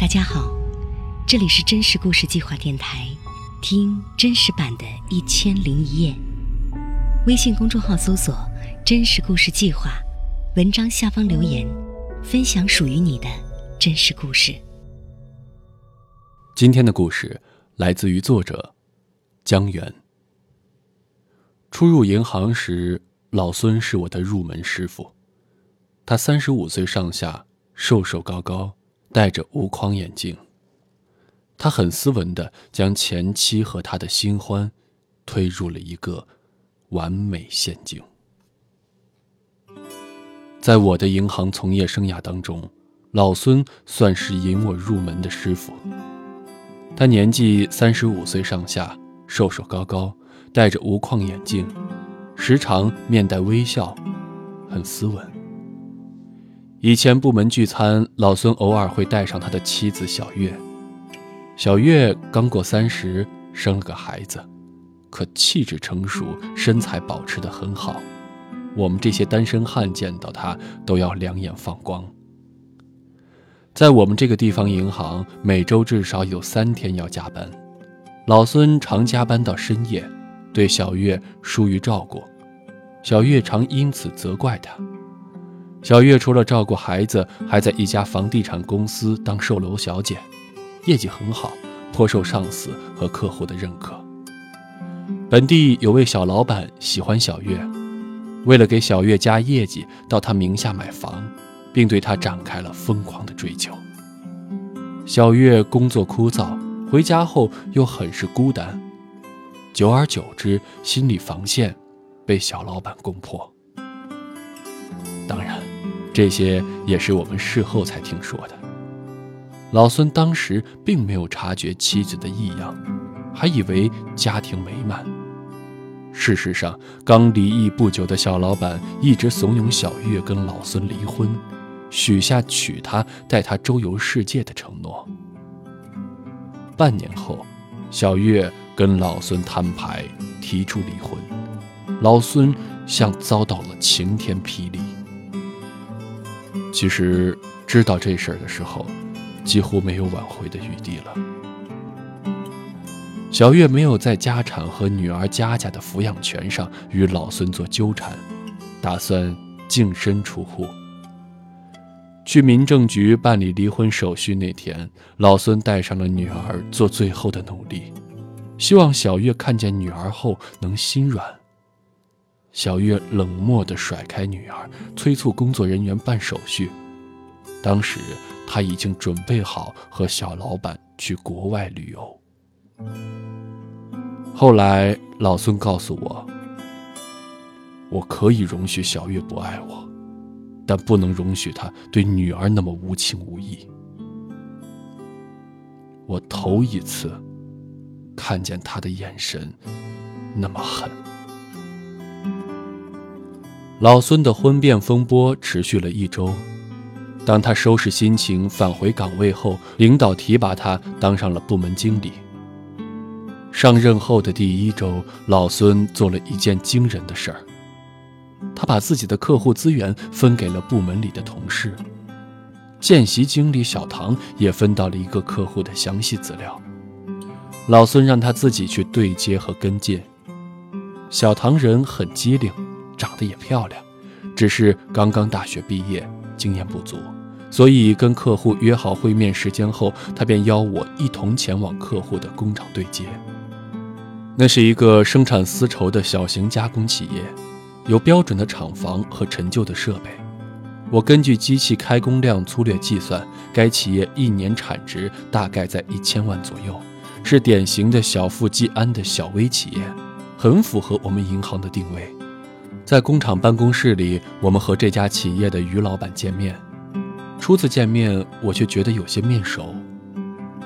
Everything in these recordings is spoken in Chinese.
大家好，这里是真实故事计划电台，听真实版的《一千零一夜》。微信公众号搜索“真实故事计划”，文章下方留言，分享属于你的真实故事。今天的故事来自于作者江源。初入银行时，老孙是我的入门师傅。他三十五岁上下，瘦瘦高高，戴着无框眼镜。他很斯文的将前妻和他的新欢推入了一个完美陷阱。在我的银行从业生涯当中，老孙算是引我入门的师傅。他年纪三十五岁上下，瘦瘦高高，戴着无框眼镜，时常面带微笑，很斯文。以前部门聚餐，老孙偶尔会带上他的妻子小月。小月刚过三十，生了个孩子，可气质成熟，身材保持得很好。我们这些单身汉见到她都要两眼放光。在我们这个地方银行，每周至少有三天要加班，老孙常加班到深夜，对小月疏于照顾，小月常因此责怪他。小月除了照顾孩子，还在一家房地产公司当售楼小姐，业绩很好，颇受上司和客户的认可。本地有位小老板喜欢小月，为了给小月加业绩，到她名下买房，并对她展开了疯狂的追求。小月工作枯燥，回家后又很是孤单，久而久之，心理防线被小老板攻破。这些也是我们事后才听说的。老孙当时并没有察觉妻子的异样，还以为家庭美满。事实上，刚离异不久的小老板一直怂恿小月跟老孙离婚，许下娶她、带她周游世界的承诺。半年后，小月跟老孙摊牌，提出离婚，老孙像遭到了晴天霹雳。其实知道这事儿的时候，几乎没有挽回的余地了。小月没有在家产和女儿佳佳的抚养权上与老孙做纠缠，打算净身出户。去民政局办理离婚手续那天，老孙带上了女儿做最后的努力，希望小月看见女儿后能心软。小月冷漠地甩开女儿，催促工作人员办手续。当时他已经准备好和小老板去国外旅游。后来老孙告诉我，我可以容许小月不爱我，但不能容许她对女儿那么无情无义。我头一次看见他的眼神那么狠。老孙的婚变风波持续了一周，当他收拾心情返回岗位后，领导提拔他当上了部门经理。上任后的第一周，老孙做了一件惊人的事儿，他把自己的客户资源分给了部门里的同事，见习经理小唐也分到了一个客户的详细资料，老孙让他自己去对接和跟进。小唐人很机灵。长得也漂亮，只是刚刚大学毕业，经验不足，所以跟客户约好会面时间后，他便邀我一同前往客户的工厂对接。那是一个生产丝绸的小型加工企业，有标准的厂房和陈旧的设备。我根据机器开工量粗略计算，该企业一年产值大概在一千万左右，是典型的小富即安的小微企业，很符合我们银行的定位。在工厂办公室里，我们和这家企业的于老板见面。初次见面，我却觉得有些面熟。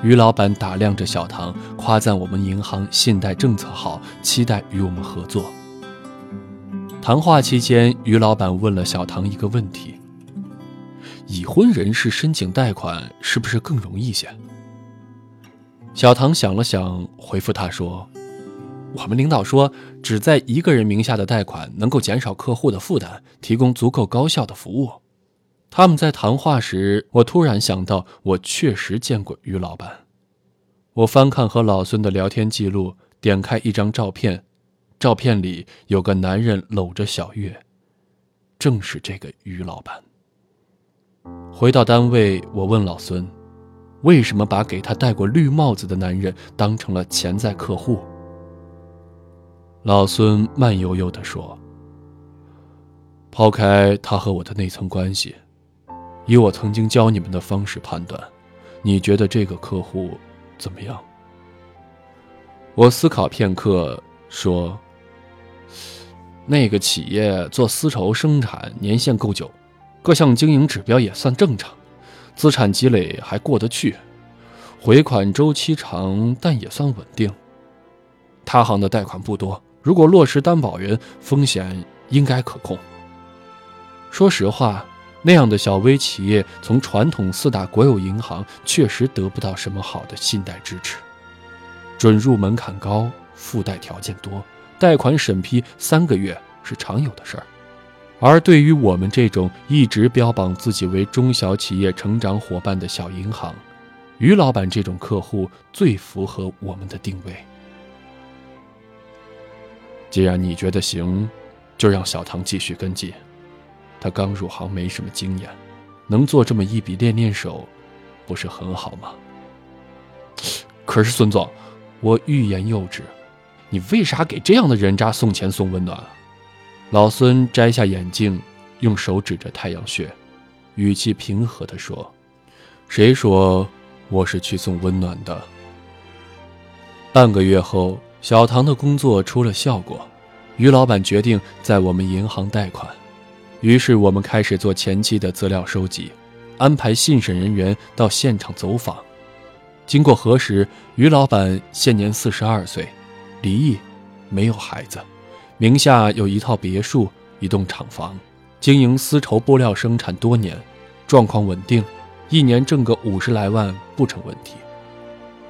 于老板打量着小唐，夸赞我们银行信贷政策好，期待与我们合作。谈话期间，于老板问了小唐一个问题：已婚人士申请贷款是不是更容易些？小唐想了想，回复他说。我们领导说，只在一个人名下的贷款能够减少客户的负担，提供足够高效的服务。他们在谈话时，我突然想到，我确实见过于老板。我翻看和老孙的聊天记录，点开一张照片，照片里有个男人搂着小月，正是这个于老板。回到单位，我问老孙，为什么把给他戴过绿帽子的男人当成了潜在客户？老孙慢悠悠地说：“抛开他和我的那层关系，以我曾经教你们的方式判断，你觉得这个客户？”怎么样？我思考片刻，说：“那个企业做丝绸生产年限够久，各项经营指标也算正常，资产积累还过得去，回款周期长，但也算稳定。他行的贷款不多，如果落实担保人，风险应该可控。说实话。”那样的小微企业，从传统四大国有银行确实得不到什么好的信贷支持，准入门槛高，附带条件多，贷款审批三个月是常有的事儿。而对于我们这种一直标榜自己为中小企业成长伙伴的小银行，于老板这种客户最符合我们的定位。既然你觉得行，就让小唐继续跟进。他刚入行，没什么经验，能做这么一笔练练手，不是很好吗？可是孙总，我欲言又止，你为啥给这样的人渣送钱送温暖？老孙摘下眼镜，用手指着太阳穴，语气平和地说：“谁说我是去送温暖的？”半个月后，小唐的工作出了效果，于老板决定在我们银行贷款。于是我们开始做前期的资料收集，安排信审人员到现场走访。经过核实，于老板现年四十二岁，离异，没有孩子，名下有一套别墅、一栋厂房，经营丝绸布料生产多年，状况稳定，一年挣个五十来万不成问题。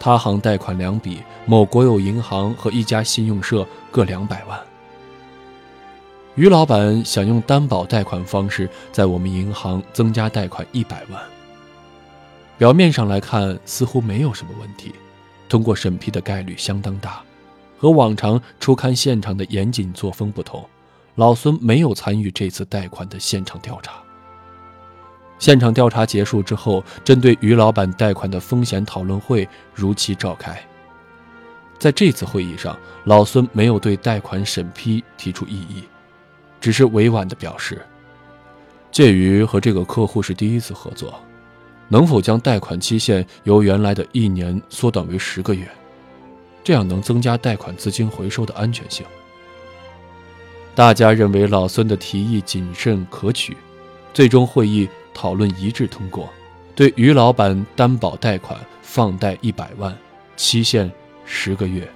他行贷款两笔，某国有银行和一家信用社各两百万。于老板想用担保贷款方式在我们银行增加贷款一百万。表面上来看，似乎没有什么问题，通过审批的概率相当大。和往常初勘现场的严谨作风不同，老孙没有参与这次贷款的现场调查。现场调查结束之后，针对于老板贷款的风险讨论会如期召开。在这次会议上，老孙没有对贷款审批提出异议。只是委婉地表示，鉴于和这个客户是第一次合作，能否将贷款期限由原来的一年缩短为十个月？这样能增加贷款资金回收的安全性。大家认为老孙的提议谨慎可取，最终会议讨论一致通过，对于老板担保贷款放贷一百万，期限十个月。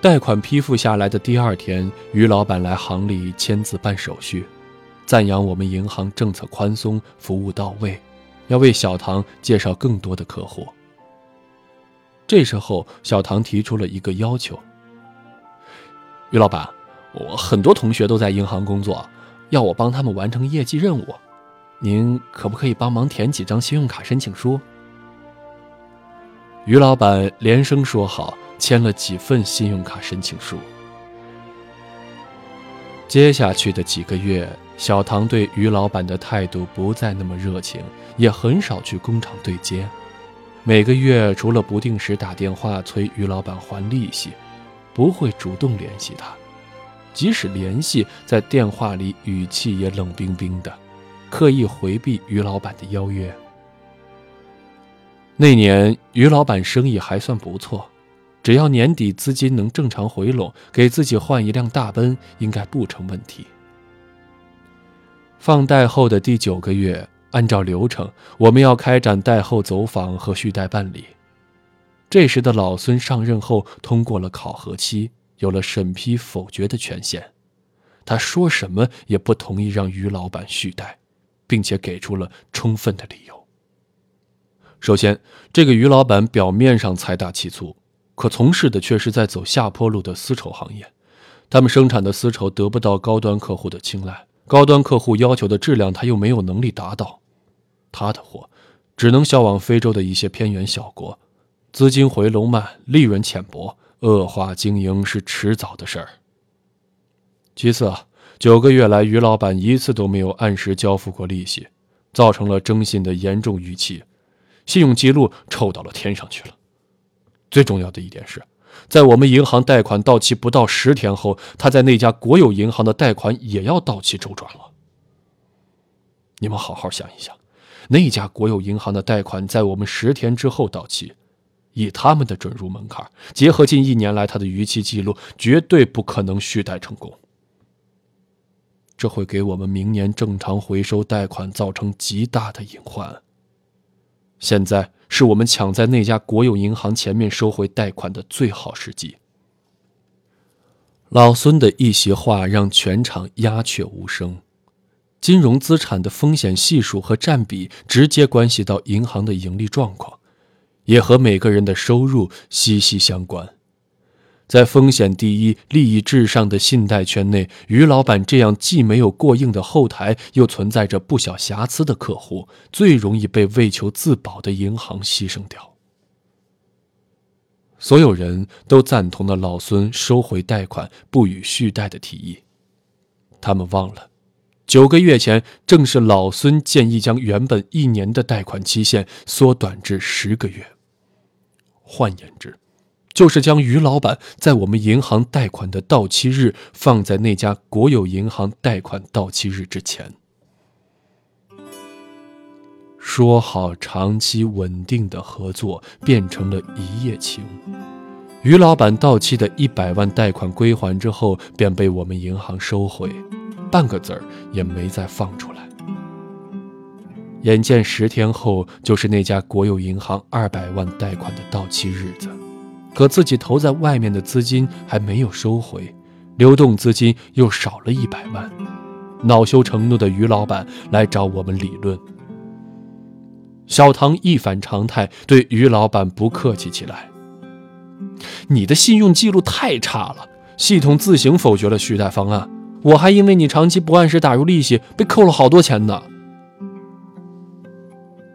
贷款批复下来的第二天，于老板来行里签字办手续，赞扬我们银行政策宽松，服务到位，要为小唐介绍更多的客户。这时候，小唐提出了一个要求：“于老板，我很多同学都在银行工作，要我帮他们完成业绩任务，您可不可以帮忙填几张信用卡申请书？”于老板连声说好。签了几份信用卡申请书。接下去的几个月，小唐对于老板的态度不再那么热情，也很少去工厂对接。每个月除了不定时打电话催于老板还利息，不会主动联系他。即使联系，在电话里语气也冷冰冰的，刻意回避于老板的邀约。那年，于老板生意还算不错。只要年底资金能正常回笼，给自己换一辆大奔应该不成问题。放贷后的第九个月，按照流程，我们要开展贷后走访和续贷办理。这时的老孙上任后，通过了考核期，有了审批否决的权限。他说什么也不同意让于老板续贷，并且给出了充分的理由。首先，这个于老板表面上财大气粗。可从事的却是在走下坡路的丝绸行业，他们生产的丝绸得不到高端客户的青睐，高端客户要求的质量他又没有能力达到，他的货只能销往非洲的一些偏远小国，资金回笼慢，利润浅薄，恶化经营是迟早的事儿。其次啊，九个月来于老板一次都没有按时交付过利息，造成了征信的严重逾期，信用记录臭到了天上去了。最重要的一点是。在我们银行贷款到期不到十天后，他在那家国有银行的贷款也要到期周转了。你们好好想一想，那家国有银行的贷款在我们十天之后到期，以他们的准入门槛，结合近一年来他的逾期记录，绝对不可能续贷成功。这会给我们明年正常回收贷款造成极大的隐患。现在。是我们抢在那家国有银行前面收回贷款的最好时机。老孙的一席话让全场鸦雀无声。金融资产的风险系数和占比直接关系到银行的盈利状况，也和每个人的收入息息相关。在风险第一、利益至上的信贷圈内，于老板这样既没有过硬的后台，又存在着不小瑕疵的客户，最容易被为求自保的银行牺牲掉。所有人都赞同了老孙收回贷款、不予续贷的提议，他们忘了，九个月前正是老孙建议将原本一年的贷款期限缩短至十个月。换言之，就是将于老板在我们银行贷款的到期日放在那家国有银行贷款到期日之前。说好长期稳定的合作变成了一夜情。于老板到期的一百万贷款归还之后，便被我们银行收回，半个字儿也没再放出来。眼见十天后就是那家国有银行二百万贷款的到期日子。可自己投在外面的资金还没有收回，流动资金又少了一百万，恼羞成怒的于老板来找我们理论。小唐一反常态，对于老板不客气起来：“你的信用记录太差了，系统自行否决了续贷方案，我还因为你长期不按时打入利息，被扣了好多钱呢。”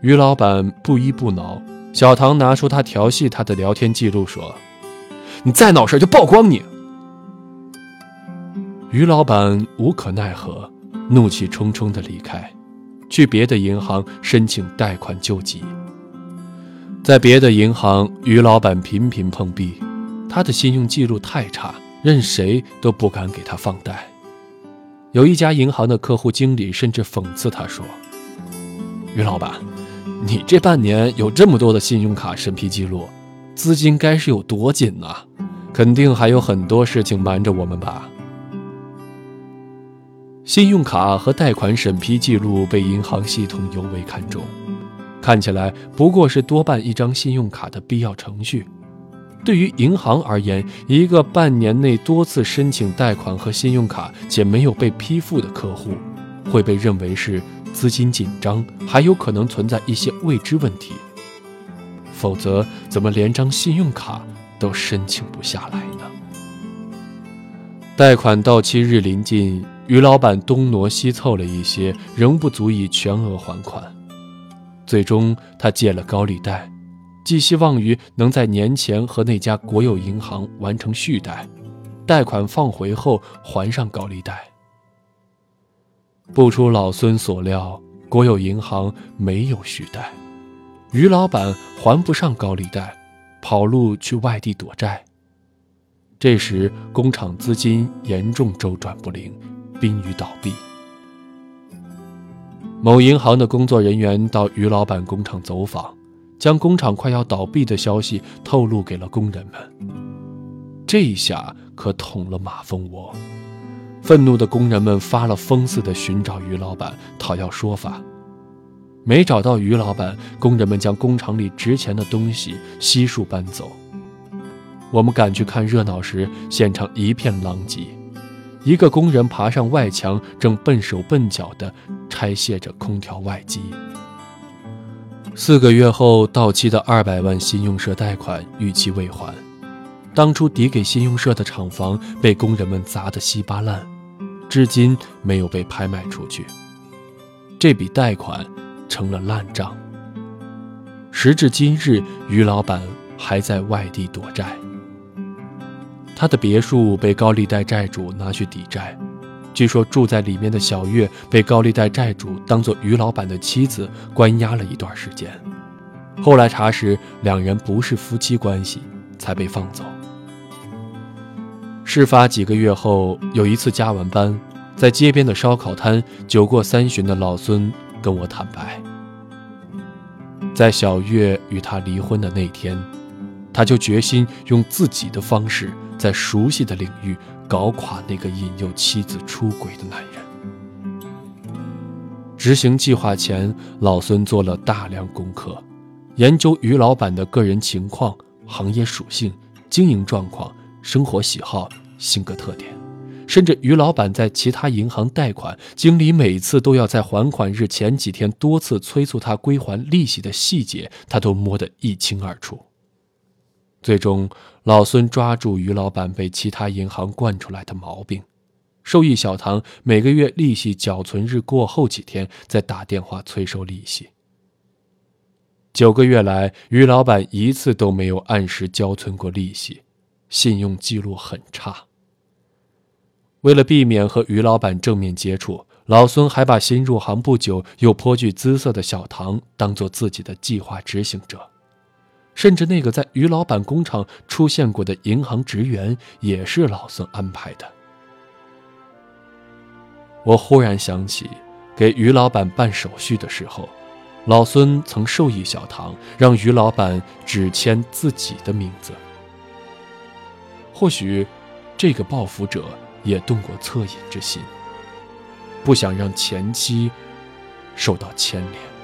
于老板不依不挠。小唐拿出他调戏他的聊天记录，说：“你再闹事就曝光你。”于老板无可奈何，怒气冲冲地离开，去别的银行申请贷款救急。在别的银行，于老板频频碰壁，他的信用记录太差，任谁都不敢给他放贷。有一家银行的客户经理甚至讽刺他说：“于老板。”你这半年有这么多的信用卡审批记录，资金该是有多紧呐？肯定还有很多事情瞒着我们吧？信用卡和贷款审批记录被银行系统尤为看重，看起来不过是多办一张信用卡的必要程序。对于银行而言，一个半年内多次申请贷款和信用卡且没有被批复的客户，会被认为是。资金紧张，还有可能存在一些未知问题，否则怎么连张信用卡都申请不下来呢？贷款到期日临近，于老板东挪西凑了一些，仍不足以全额还款。最终，他借了高利贷，寄希望于能在年前和那家国有银行完成续贷，贷款放回后还上高利贷。不出老孙所料，国有银行没有续贷，于老板还不上高利贷，跑路去外地躲债。这时工厂资金严重周转不灵，濒于倒闭。某银行的工作人员到于老板工厂走访，将工厂快要倒闭的消息透露给了工人们。这一下可捅了马蜂窝。愤怒的工人们发了疯似的寻找于老板讨要说法，没找到于老板，工人们将工厂里值钱的东西悉数搬走。我们赶去看热闹时，现场一片狼藉。一个工人爬上外墙，正笨手笨脚地拆卸着空调外机。四个月后到期的二百万信用社贷款逾期未还，当初抵给信用社的厂房被工人们砸得稀巴烂。至今没有被拍卖出去。这笔贷款成了烂账。时至今日，于老板还在外地躲债。他的别墅被高利贷债主拿去抵债，据说住在里面的小月被高利贷债主当做于老板的妻子关押了一段时间。后来查实，两人不是夫妻关系，才被放走。事发几个月后，有一次加完班，在街边的烧烤摊，酒过三巡的老孙跟我坦白，在小月与他离婚的那天，他就决心用自己的方式，在熟悉的领域搞垮那个引诱妻子出轨的男人。执行计划前，老孙做了大量功课，研究于老板的个人情况、行业属性、经营状况、生活喜好。性格特点，甚至于老板在其他银行贷款，经理每次都要在还款日前几天多次催促他归还利息的细节，他都摸得一清二楚。最终，老孙抓住于老板被其他银行惯出来的毛病：受益小唐每个月利息缴存日过后几天再打电话催收利息。九个月来，于老板一次都没有按时交存过利息。信用记录很差。为了避免和于老板正面接触，老孙还把新入行不久又颇具姿色的小唐当做自己的计划执行者，甚至那个在于老板工厂出现过的银行职员也是老孙安排的。我忽然想起，给于老板办手续的时候，老孙曾授意小唐让于老板只签自己的名字。或许，这个报复者也动过恻隐之心，不想让前妻受到牵连。